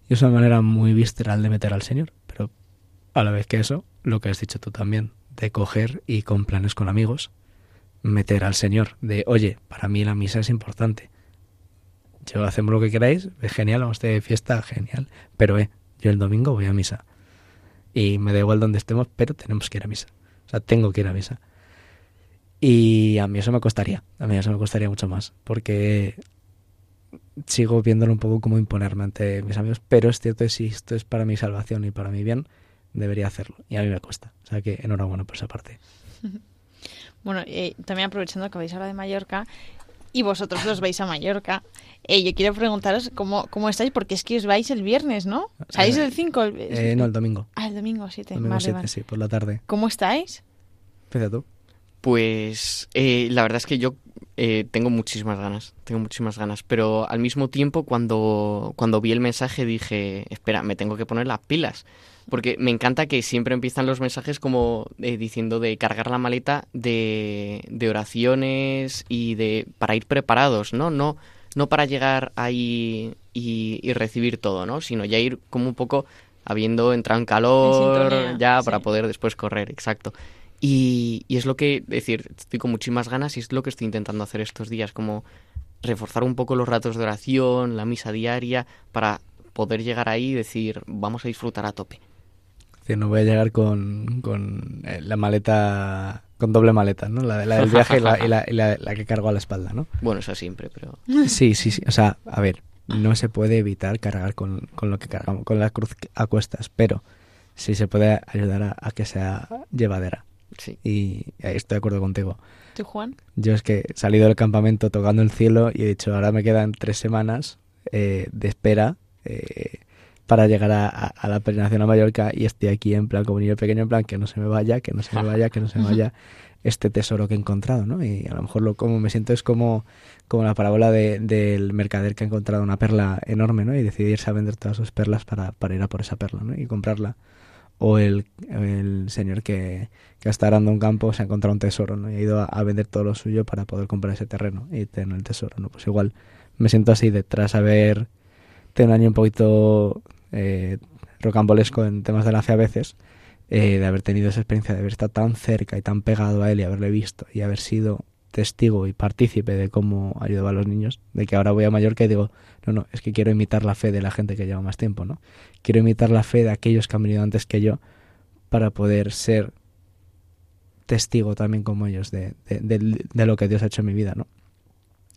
Y es una manera muy visceral de meter al Señor, pero a la vez que eso, lo que has dicho tú también, de coger y con planes con amigos, meter al Señor, de oye, para mí la misa es importante. Yo hacemos lo que queráis, es genial, vamos de fiesta, genial, pero eh, yo el domingo voy a misa. Y me da igual donde estemos, pero tenemos que ir a misa. O sea, tengo que ir a misa. Y a mí eso me costaría, a mí eso me costaría mucho más, porque sigo viéndolo un poco como imponerme ante mis amigos, pero es cierto que si esto es para mi salvación y para mi bien, debería hacerlo. Y a mí me cuesta. O sea que enhorabuena por esa parte. Bueno, eh, también aprovechando que vais ahora de Mallorca y vosotros los vais a Mallorca, eh, yo quiero preguntaros cómo, cómo estáis, porque es que os vais el viernes, ¿no? ¿Salís Eh, el 5? Eh, no, el domingo. Ah, el domingo 7. Domingo vale, 7, vale. sí, por la tarde. ¿Cómo estáis? Empieza tú. Pues eh, la verdad es que yo eh, tengo muchísimas ganas, tengo muchísimas ganas, pero al mismo tiempo cuando, cuando vi el mensaje dije, espera, me tengo que poner las pilas, porque me encanta que siempre empiezan los mensajes como eh, diciendo de cargar la maleta de, de oraciones y de para ir preparados, ¿no? No, no para llegar ahí y, y recibir todo, ¿no? Sino ya ir como un poco habiendo entrado en calor, sintonía, ya sí. para poder después correr, exacto. Y, y es lo que, es decir, estoy con muchísimas ganas y es lo que estoy intentando hacer estos días, como reforzar un poco los ratos de oración, la misa diaria, para poder llegar ahí y decir, vamos a disfrutar a tope. Decir, no voy a llegar con, con eh, la maleta, con doble maleta, ¿no? La, de- la del viaje y, la, y la- y la- la que cargo a la espalda, ¿no? Bueno, eso siempre, pero... Sí, sí, sí. O sea, a ver, no se puede evitar cargar con, con lo que cargamos, con la cruz a cuestas, pero sí se puede ayudar a, a que sea llevadera. Sí. Y ahí estoy de acuerdo contigo. ¿Tú, Juan? Yo es que he salido del campamento tocando el cielo y he dicho, ahora me quedan tres semanas eh, de espera eh, para llegar a, a- a la peregrinación a Mallorca y estoy aquí en plan como niño pequeño, en plan que no se me vaya, que no se me vaya, que no se me vaya este tesoro que he encontrado, ¿no? Y a lo mejor lo como me siento es como, como la parábola de- del mercader que ha encontrado una perla enorme, ¿no? Y decide irse a vender todas sus perlas para, para ir a por esa perla, ¿no? Y comprarla. O el, el señor que, que está arando un campo se ha encontrado un tesoro, ¿no? Y ha ido a, vender todo lo suyo para poder comprar ese terreno y tener el tesoro, ¿no? Pues igual me siento así detrás haber tenido un año un poquito eh, rocambolesco en temas de la fe a veces, eh, de haber tenido esa experiencia de haber estado tan cerca y tan pegado a él y haberle visto y haber sido testigo y partícipe de cómo ayudaba a los niños, de que ahora voy a Mallorca y digo, no, no, es que quiero imitar la fe de la gente que lleva más tiempo, ¿no? Quiero imitar la fe de aquellos que han venido antes que yo para poder ser testigo también como ellos de, lo que Dios ha hecho en mi vida, ¿no?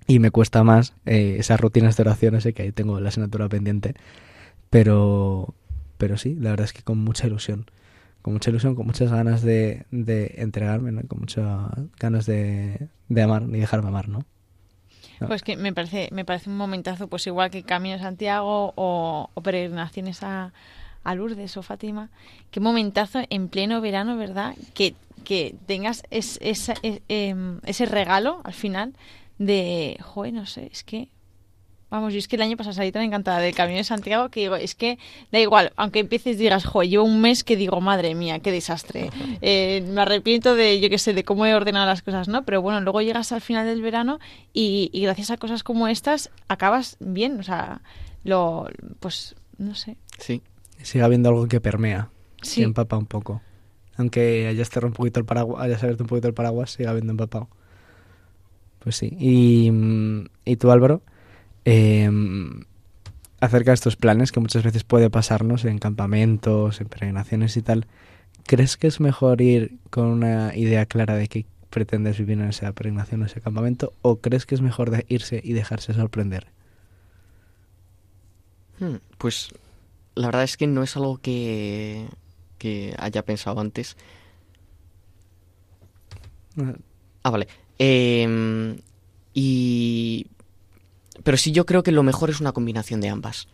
y me cuesta más eh, esas rutinas de oración, sé que ahí tengo la asignatura pendiente, pero, pero sí, la verdad es que con mucha ilusión, con mucha ilusión, con muchas ganas de, de entregarme, ¿no? con muchas ganas de, de amar y dejarme amar, ¿no? Pues que me parece, me parece un momentazo, pues igual que Camino de Santiago o, o peregrinaciones a, a Lourdes o Fátima, qué momentazo en pleno verano, ¿verdad? Que, que tengas es, esa- es- em, ese regalo al final de, joder, no sé, es que, vamos, yo es que el año pasado salí tan encantada del Camino de Santiago que digo, es que da igual, aunque empieces y digas, joder, llevo un mes que digo, madre mía, qué desastre, Eh, me arrepiento de, yo qué sé, de cómo he ordenado las cosas, ¿no? Pero bueno, luego llegas al final del verano y, y gracias a cosas como estas acabas bien, o sea, lo, pues, no sé, Sí. Sigue habiendo algo que permea, sí. que empapa un poco. Aunque haya cerrado un poquito el paraguas, haya abierto un poquito el paraguas, sigue habiendo empapado. Pues sí. Y, mm, y tú, Álvaro, eh, acerca de estos planes que muchas veces puede pasarnos en campamentos, en peregrinaciones y tal, ¿crees que es mejor ir con una idea clara de qué pretendes vivir en esa peregrinación o ese campamento? ¿O crees que es mejor de irse y dejarse sorprender? Hmm, Pues la verdad es que no es algo que, que haya pensado antes. Ah, vale. Em, y... Pero sí yo creo que lo mejor es una combinación de ambas.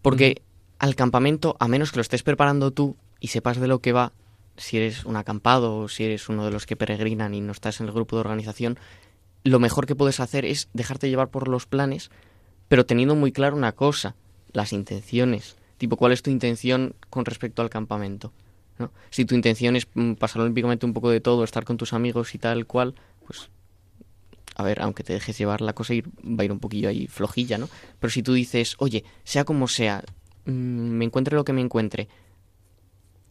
Porque al campamento, a menos que lo estés preparando tú y sepas de lo que va, si eres un acampado o si eres uno de los que peregrinan y no estás en el grupo de organización, lo mejor que puedes hacer es dejarte llevar por los planes, pero teniendo muy claro una cosa, las intenciones. Tipo, ¿cuál es tu intención con respecto al campamento? ¿no? Si tu intención es mm, pasar olímpicamente un poco de todo, estar con tus amigos y tal cual, pues a ver, aunque te dejes llevar la cosa, ir, va a ir un poquillo ahí flojilla, ¿no? Pero si tú dices, oye, sea como sea, mm, me encuentre lo que me encuentre,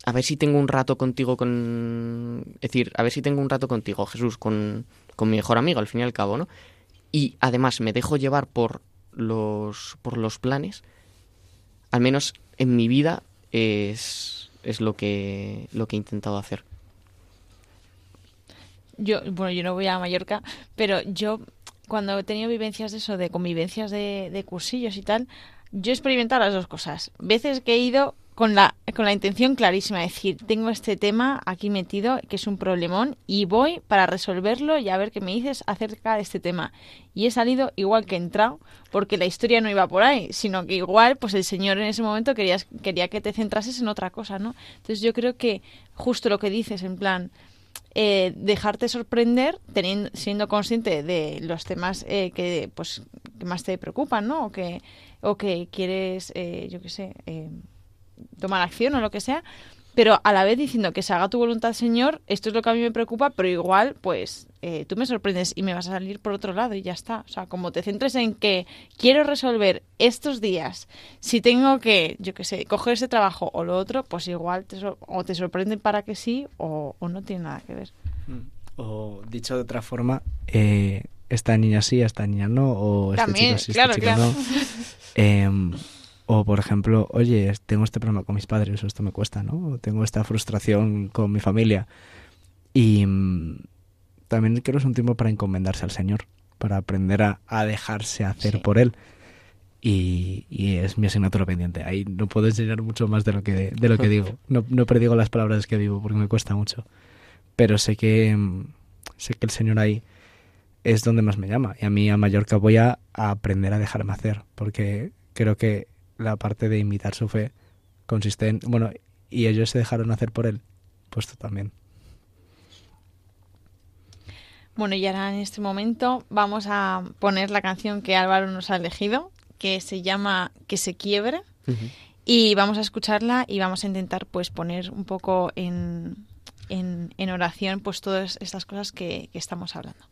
a ver si tengo un rato contigo con... Es decir, a ver si tengo un rato contigo, Jesús, con, con mi mejor amigo, al fin y al cabo, ¿no? Y además me dejo llevar por los, por los planes, al menos en mi vida es, es lo, que, lo que he intentado hacer. Yo, bueno, yo no voy a Mallorca, pero yo cuando he tenido vivencias de eso, de convivencias de, de cursillos y tal, yo he experimentado las dos cosas. Veces que he ido con la, con la intención clarísima, es decir, tengo este tema aquí metido, que es un problemón, y voy para resolverlo y a ver qué me dices acerca de este tema. Y he salido igual que he entrado, porque la historia no iba por ahí, sino que igual, pues el Señor en ese momento quería, quería que te centrases en otra cosa, ¿no? Entonces yo creo que justo lo que dices, en plan, eh, dejarte sorprender teniendo, siendo consciente de los temas eh, que pues que más te preocupan no o que o que quieres eh, yo qué sé eh, tomar acción o lo que sea pero a la vez diciendo que se haga tu voluntad señor esto es lo que a mí me preocupa pero igual pues eh, tú me sorprendes y me vas a salir por otro lado y ya está o sea como te centres en que quiero resolver estos días si tengo que yo qué sé coger ese trabajo o lo otro pues igual te sor- o te sorprende para que sí o, o no tiene nada que ver O dicho de otra forma, eh, esta niña sí, esta niña no, o este También, chico sí, claro, este chico claro. no. Em, o por ejemplo, oye, tengo este problema con mis padres, o esto me cuesta, ¿no? O tengo esta frustración con mi familia. Y mm, también creo que es un tiempo para encomendarse al Señor, para aprender a, a dejarse hacer Sí. por Él. Y, y es mi asignatura pendiente. Ahí no puedo enseñar mucho más de lo que, de lo que digo. No, no predigo las palabras que digo porque me cuesta mucho. Pero sé que, mm, sé que el Señor ahí es donde más me llama. Y a mí a Mallorca voy a, a aprender a dejarme hacer. Porque creo que la parte de imitar su fe consiste en... Bueno, y ellos se dejaron hacer por Él. Pues tú también. Bueno, y ahora en este momento vamos a poner la canción que Álvaro nos ha elegido, que se llama Que se quiebre, y vamos a escucharla y vamos a intentar pues poner un poco en, en, en oración pues todas estas cosas que, que estamos hablando.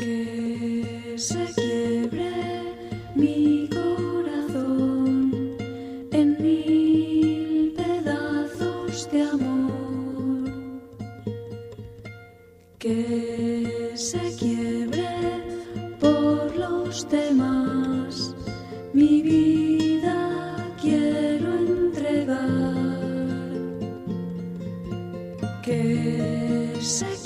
Que se quiebre mi corazón en mil pedazos de amor. Que se quiebre por los demás mi vida quiero entregar. Que se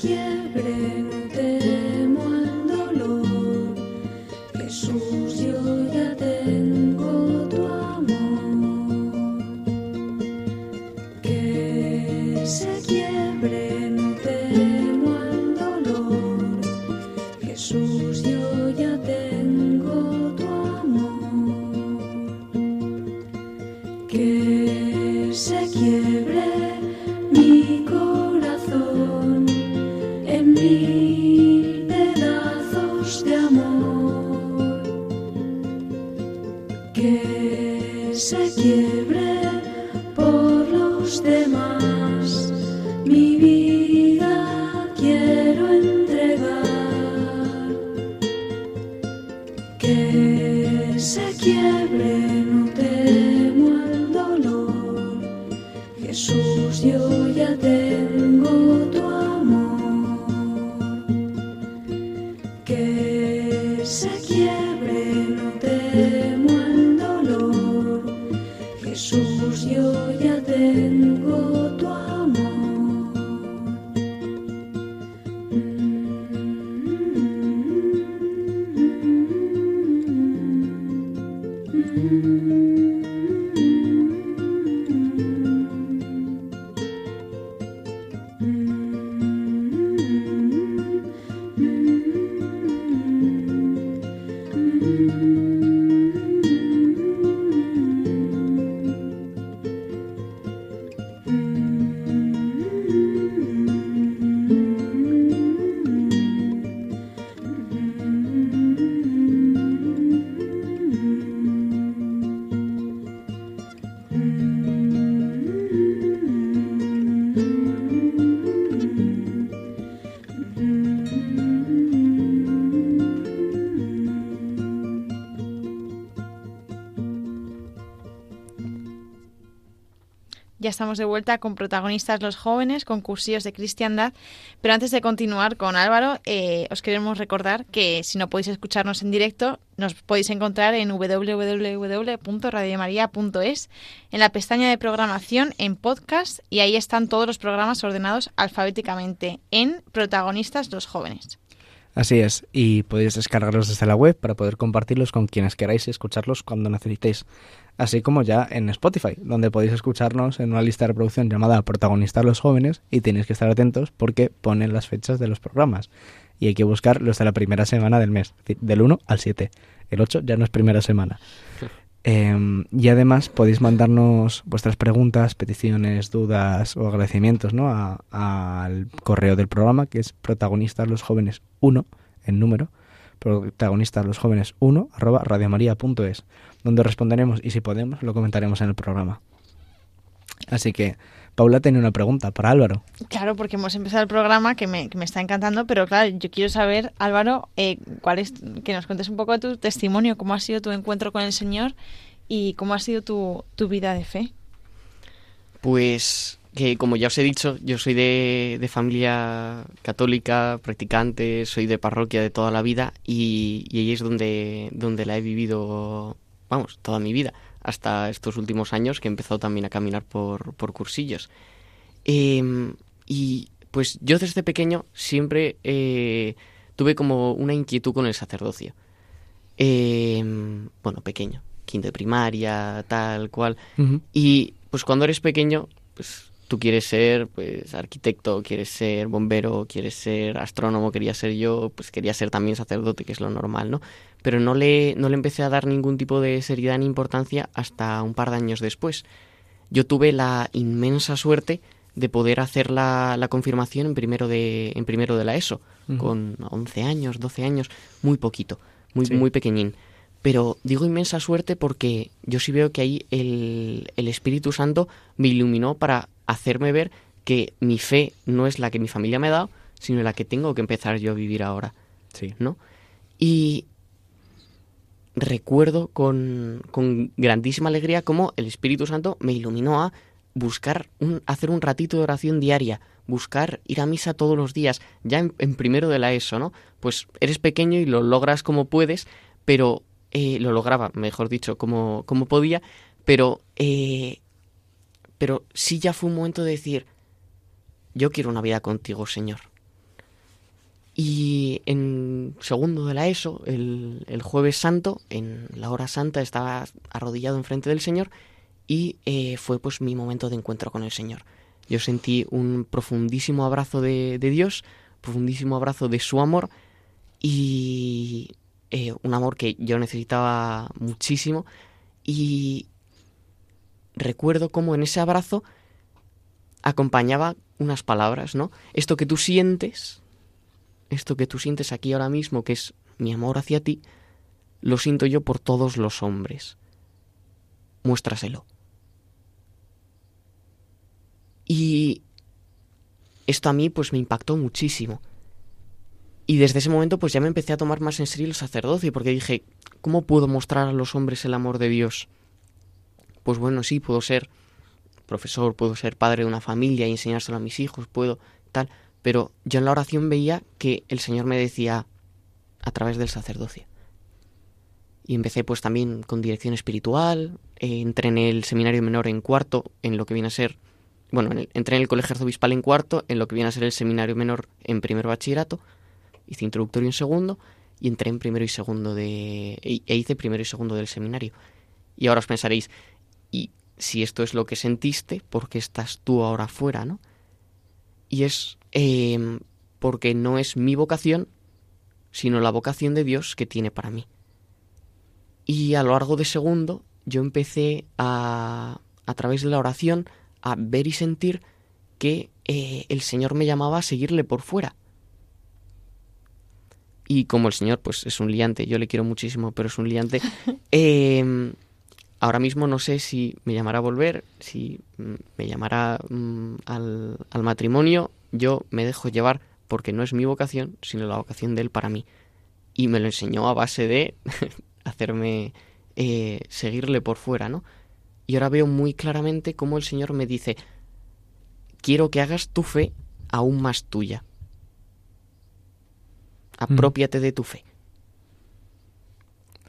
estamos de vuelta con protagonistas los jóvenes, con cursillos de cristiandad. Pero antes de continuar con Álvaro, eh, os queremos recordar que si no podéis escucharnos en directo, nos podéis encontrar en www.radiomaria.es, en la pestaña de programación, en podcast, y ahí están todos los programas ordenados alfabéticamente en protagonistas los jóvenes. Así es, y podéis descargarlos desde la web para poder compartirlos con quienes queráis y escucharlos cuando necesitéis. Así como ya en Spotify, donde podéis escucharnos en una lista de reproducción llamada Protagonistas los jóvenes y tenéis que estar atentos porque ponen las fechas de los programas. Y hay que buscar los de la primera semana del mes, del 1 al 7. El 8 ya no es primera semana. Eh, y además podéis mandarnos vuestras preguntas, peticiones, dudas o agradecimientos ¿no? a- al correo del programa que es protagonistas los jóvenes 1 en número protagonistas los jóvenes 1 arroba radiomaria.es donde responderemos y si podemos lo comentaremos en el programa. Así que Paula tiene una pregunta para Álvaro. Claro, porque hemos empezado el programa que me, que me está encantando, pero claro, yo quiero saber, Álvaro, eh, cuál es, que nos cuentes un poco de tu testimonio, cómo ha sido tu encuentro con el Señor y cómo ha sido tu, tu vida de fe. Pues que como ya os he dicho, yo soy de, de familia católica, practicante, soy de parroquia de toda la vida y, y ahí es donde, donde la he vivido, vamos, toda mi vida, hasta estos últimos años que he empezado también a caminar por, por cursillos. Em, y pues yo desde pequeño siempre eh, tuve como una inquietud con el sacerdocio. Em, bueno, pequeño, quinto de primaria, tal cual. Y pues cuando eres pequeño, pues tú quieres ser pues arquitecto, quieres ser bombero, quieres ser astrónomo, quería ser yo, pues quería ser también sacerdote, que es lo normal, ¿no? Pero no le, no le empecé a dar ningún tipo de seriedad ni importancia hasta un par de años después. Yo tuve la inmensa suerte de poder hacer la, la confirmación en primero de, en primero de la ESO, Ujú. con 11 años, 12 años, muy poquito, muy, Sí. muy pequeñín. Pero digo inmensa suerte porque yo sí veo que ahí el, el Espíritu Santo me iluminó para hacerme ver que mi fe no es la que mi familia me ha dado, sino la que tengo que empezar yo a vivir ahora, Sí. ¿no? Y recuerdo con, con grandísima alegría cómo el Espíritu Santo me iluminó a buscar un, hacer un ratito de oración diaria, buscar ir a misa todos los días, ya en, primero de la ESO, ¿no? Pues eres pequeño y lo logras como puedes, pero eh, lo lograba, mejor dicho, como, como podía, pero, eh, pero sí ya fue un momento de decir, yo quiero una vida contigo, Señor. Y en segundo de la ESO, el, el jueves santo, en la hora santa, estaba arrodillado enfrente del Señor y eh, fue pues mi momento de encuentro con el Señor. Yo sentí un profundísimo abrazo de, de Dios, profundísimo abrazo de su amor y eh, un amor que yo necesitaba muchísimo y recuerdo cómo en ese abrazo acompañaba unas palabras, ¿no? Esto que tú sientes, esto que tú sientes aquí ahora mismo, que es mi amor hacia ti, lo siento yo por todos los hombres. Muéstraselo. Y esto a mí pues me impactó muchísimo. Y desde ese momento pues ya me empecé a tomar más en serio el sacerdocio, porque dije, ¿cómo puedo mostrar a los hombres el amor de Dios? Pues bueno, sí, puedo ser profesor, puedo ser padre de una familia y enseñárselo a mis hijos, puedo tal, pero yo en la oración veía que el Señor me decía a través del sacerdocio. Y empecé pues también con dirección espiritual, eh, entré en el seminario menor en cuarto, en lo que viene a ser, bueno, entré en el colegio arzobispal en cuarto, en lo que viene a ser el seminario menor en primer bachillerato, hice introductorio en segundo y entré en primero y segundo de... e e hice primero y segundo del seminario. Y ahora os pensaréis, y si esto es lo que sentiste, ¿por qué estás tú ahora fuera, no? Y es eh, porque no es mi vocación, sino la vocación de Dios que tiene para mí. Y a lo largo de segundo yo empecé a, a través de la oración, a ver y sentir que eh, el Señor me llamaba a seguirle por fuera. Y como el Señor, pues es un liante, yo le quiero muchísimo, pero es un liante, eh, ahora mismo no sé si me llamará a volver, si mm, me llamará mm, al, al matrimonio, yo me dejo llevar porque no es mi vocación, sino la vocación de Él para mí. Y me lo enseñó a base de hacerme eh, seguirle por fuera, ¿no? Y ahora veo muy claramente cómo el Señor me dice, quiero que hagas tu fe aún más tuya. Apropiate de tu fe.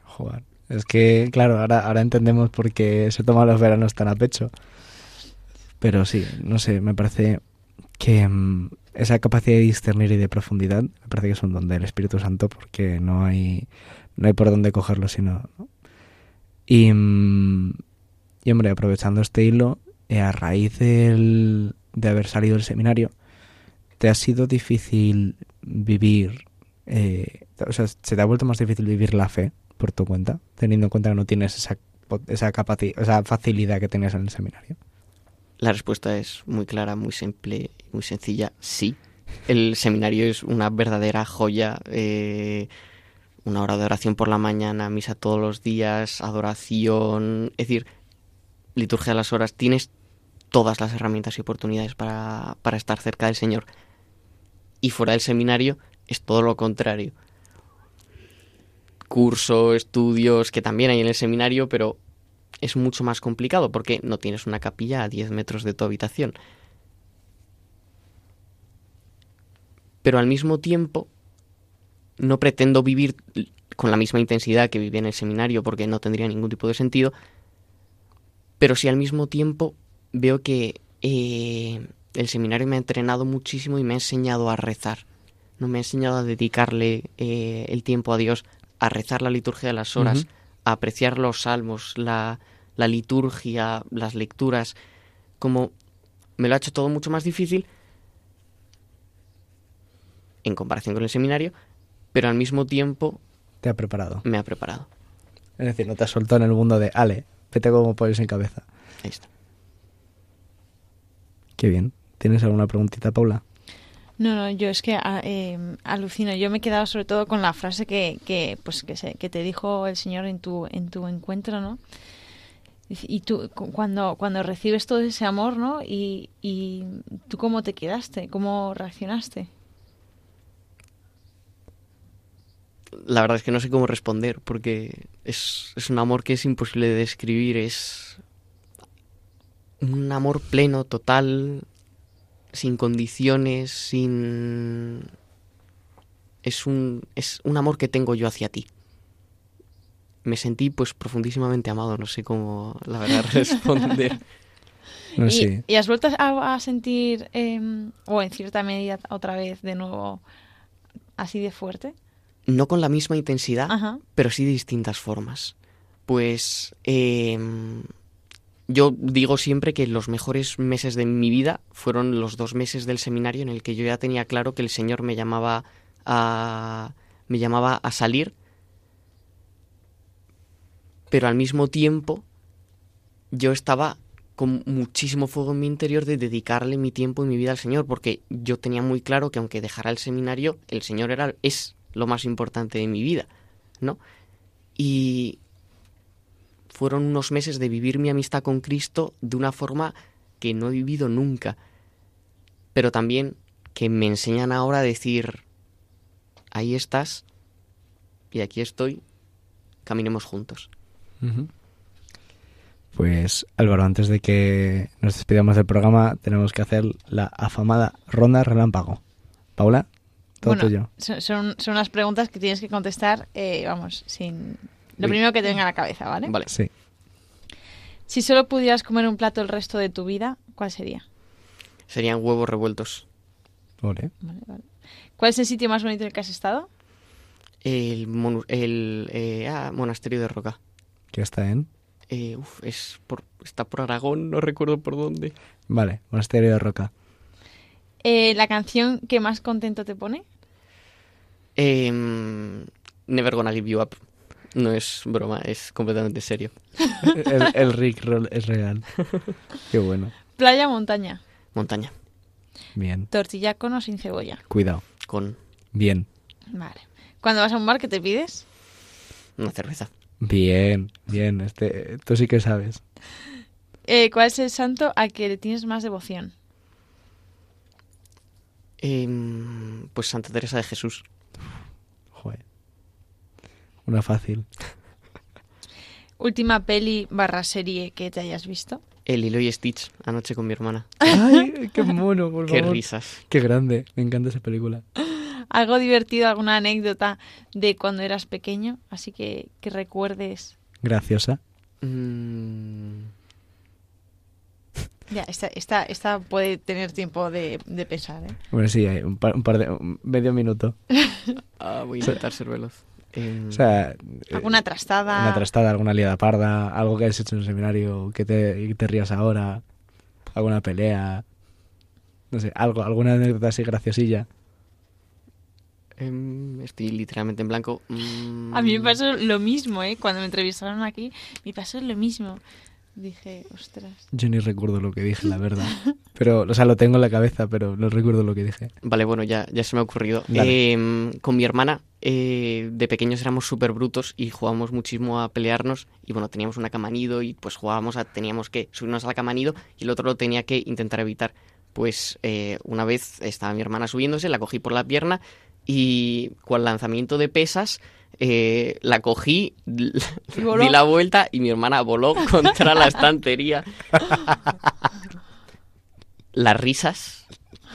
Joder. Es que, claro, ahora, ahora entendemos por qué se toman los veranos tan a pecho. Pero sí, no sé, me parece que mm, esa capacidad de discernir y de profundidad, me parece que es un don del Espíritu Santo porque no hay, no hay por dónde cogerlo sino... ¿no? Y, mm, y hombre, aprovechando este hilo, eh, a raíz del- de haber salido del seminario, ¿te ha sido difícil vivir, eh, o sea, se te ha vuelto más difícil vivir la fe por tu cuenta, teniendo en cuenta que no tienes esa, esa, capaci- esa facilidad que tenías en el seminario? La respuesta es muy clara, muy simple, muy sencilla. Sí. El seminario es una verdadera joya. eh, una hora de oración por la mañana, misa todos los días, adoración. Es decir, liturgia de las horas. Tienes todas las herramientas y oportunidades para, para estar cerca del Señor. Y fuera del seminario es todo lo contrario. Curso, estudios, que también hay en el seminario, pero es mucho más complicado porque no tienes una capilla a 10 metros de tu habitación. Pero al mismo tiempo, no pretendo vivir con la misma intensidad que vivía en el seminario porque no tendría ningún tipo de sentido. Pero sí al mismo tiempo veo que eh, el seminario me ha entrenado muchísimo y me ha enseñado a rezar. No me ha enseñado a dedicarle eh, el tiempo a Dios, a rezar la liturgia de las horas, apreciar los salmos, la, la liturgia, las lecturas, como me lo ha hecho todo mucho más difícil en comparación con el seminario, pero al mismo tiempo Te ha preparado. me ha preparado. Es decir, no te has soltado en el mundo de, ale, vete como pollo sin cabeza. Ahí está. Qué bien. ¿Tienes alguna preguntita, Paula? No, no, yo es que eh, alucino. Yo me he quedado sobre todo con la frase que, que pues que, se, que te dijo el Señor en tu en tu encuentro, ¿no? Y tú cu- cuando cuando recibes todo ese amor, ¿no? Y, y tú cómo te quedaste, cómo reaccionaste. La verdad es que no sé cómo responder porque es, es un amor que es imposible de describir, es un amor pleno, total, sin condiciones, sin... Es un, es un amor que tengo yo hacia ti. Me sentí pues profundísimamente amado, no sé cómo la verdad responder. No y, sé. y has vuelto a, a sentir, eh, o en cierta medida otra vez de nuevo, así de fuerte? No con la misma intensidad, Ajá. pero sí de distintas formas. Pues em, yo digo siempre que los mejores meses de mi vida fueron los dos meses del seminario en el que yo ya tenía claro que el Señor me llamaba a, me llamaba a salir, pero al mismo tiempo yo estaba con muchísimo fuego en mi interior de dedicarle mi tiempo y mi vida al Señor, porque yo tenía muy claro que aunque dejara el seminario, el Señor era, es lo más importante de mi vida, ¿no? Y fueron unos meses de vivir mi amistad con Cristo de una forma que no he vivido nunca, pero también que me enseñan ahora a decir, ahí estás y aquí estoy, caminemos juntos. Pues Álvaro, antes de que nos despidamos del programa, tenemos que hacer la afamada ronda relámpago. Paula, todo bueno, tuyo. son, son, son unas preguntas que tienes que contestar, eh, vamos, sin... Lo primero que te venga a la cabeza, ¿vale? Vale. Sí. Si solo pudieras comer un plato el resto de tu vida, ¿cuál sería? Serían huevos revueltos. Vale, vale. ¿Cuál es el sitio más bonito en el que has estado? El, monu- el eh, ah, monasterio de Roca. ¿Qué está en? Eh, uf, es por, está por Aragón, no recuerdo por dónde. Vale, Monasterio de Roca. Eh, ¿La canción que más contento te pone? Em, Never Gonna Give You Up. No es broma, es completamente serio. El, el Rick Roll es real. Qué bueno. Playa o montaña. Montaña, Bien. Tortilla con o sin cebolla. Cuidado. con Bien. Vale. Cuando vas a un bar, ¿qué te pides? una cerveza. Bien. Bien. Este, tú sí que sabes. Eh, ¿Cuál es el santo al que le tienes más devoción? Em, pues Santa Teresa de Jesús. Joder. Una fácil. Última peli barra serie que te hayas visto. El Lilo y Stitch, anoche con mi hermana. Ay, qué mono, por Qué favor. risas. Qué grande. Me encanta esa película. Algo divertido, alguna anécdota de cuando eras pequeño, así que que recuerdes. Graciosa. Mm, Ya, esta, esta, esta puede tener tiempo de, de pensar, ¿eh? Bueno, sí, hay un par, un par de... un medio minuto. ah, voy a intentar ser veloz. O sea... eh, Alguna trastada. Una trastada, alguna liada parda, algo que hayas hecho en un seminario, que te, que te rías ahora, alguna pelea, no sé, algo, alguna anécdota así graciosilla. em, estoy literalmente en blanco. Mm, A mí me pasó lo mismo, ¿eh? Cuando me entrevistaron aquí, me pasó lo mismo. Dije, ostras. Yo ni recuerdo lo que dije, la verdad. Pero, o sea, lo tengo en la cabeza, pero no recuerdo lo que dije. Vale, bueno, ya, ya se me ha ocurrido. Em, con mi hermana, eh, de pequeños éramos súper brutos y jugábamos muchísimo a pelearnos. Y bueno, teníamos una cama nido y pues jugábamos a, teníamos que subirnos a la cama nido y el otro lo tenía que intentar evitar. Pues eh, una vez estaba mi hermana subiéndose, la cogí por la pierna y con el lanzamiento de pesas eh, la cogí, di la vuelta y mi hermana voló contra la estantería. Las risas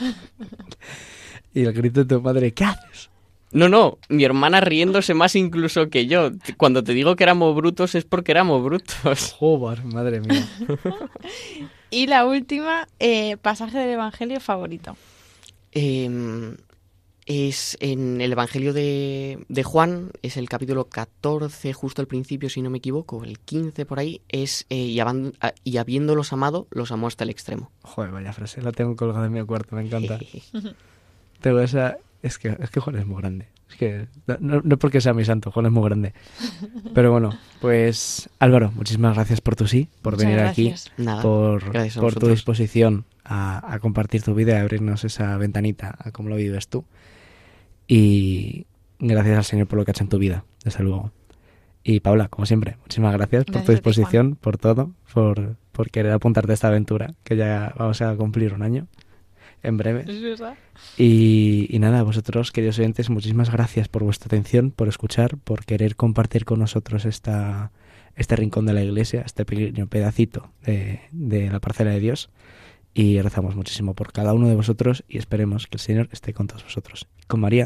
Y el grito de tu madre, ¿qué haces? No, no, mi hermana riéndose más incluso que yo. Cuando te digo que éramos brutos es porque éramos brutos. Joder, madre mía. Y la última, eh, pasaje del Evangelio favorito. Em, es en el Evangelio de, de Juan, es el capítulo 14, justo al principio, si no me equivoco, el 15 por ahí, es eh, y, haban- a- y habiéndolos amado, los amó hasta el extremo. Joder, vaya frase, la tengo colgada en mi cuarto, me encanta. Tengo esa... Es que, es que Juan es muy grande. Es que no, no porque sea mi santo, Juan es muy grande. Pero bueno, pues Álvaro, muchísimas gracias por tu sí, por Muchas venir gracias. aquí, Nada, por, por tu disposición a, a compartir tu vida y abrirnos esa ventanita a cómo lo vives tú. Y gracias al Señor por lo que ha hecho en tu vida, desde luego. Y Paula, como siempre, muchísimas gracias, por tu a ti, disposición, por todo, por, por querer apuntarte a esta aventura, que ya vamos a cumplir un año en breve. ¿Es verdad? Y, y nada, vosotros, queridos oyentes, muchísimas gracias por vuestra atención, por escuchar, por querer compartir con nosotros esta, este rincón de la iglesia, este pequeño pedacito de, de la parcela de Dios. Y rezamos muchísimo por cada uno de vosotros y esperemos que el Señor esté con todos vosotros. Con María.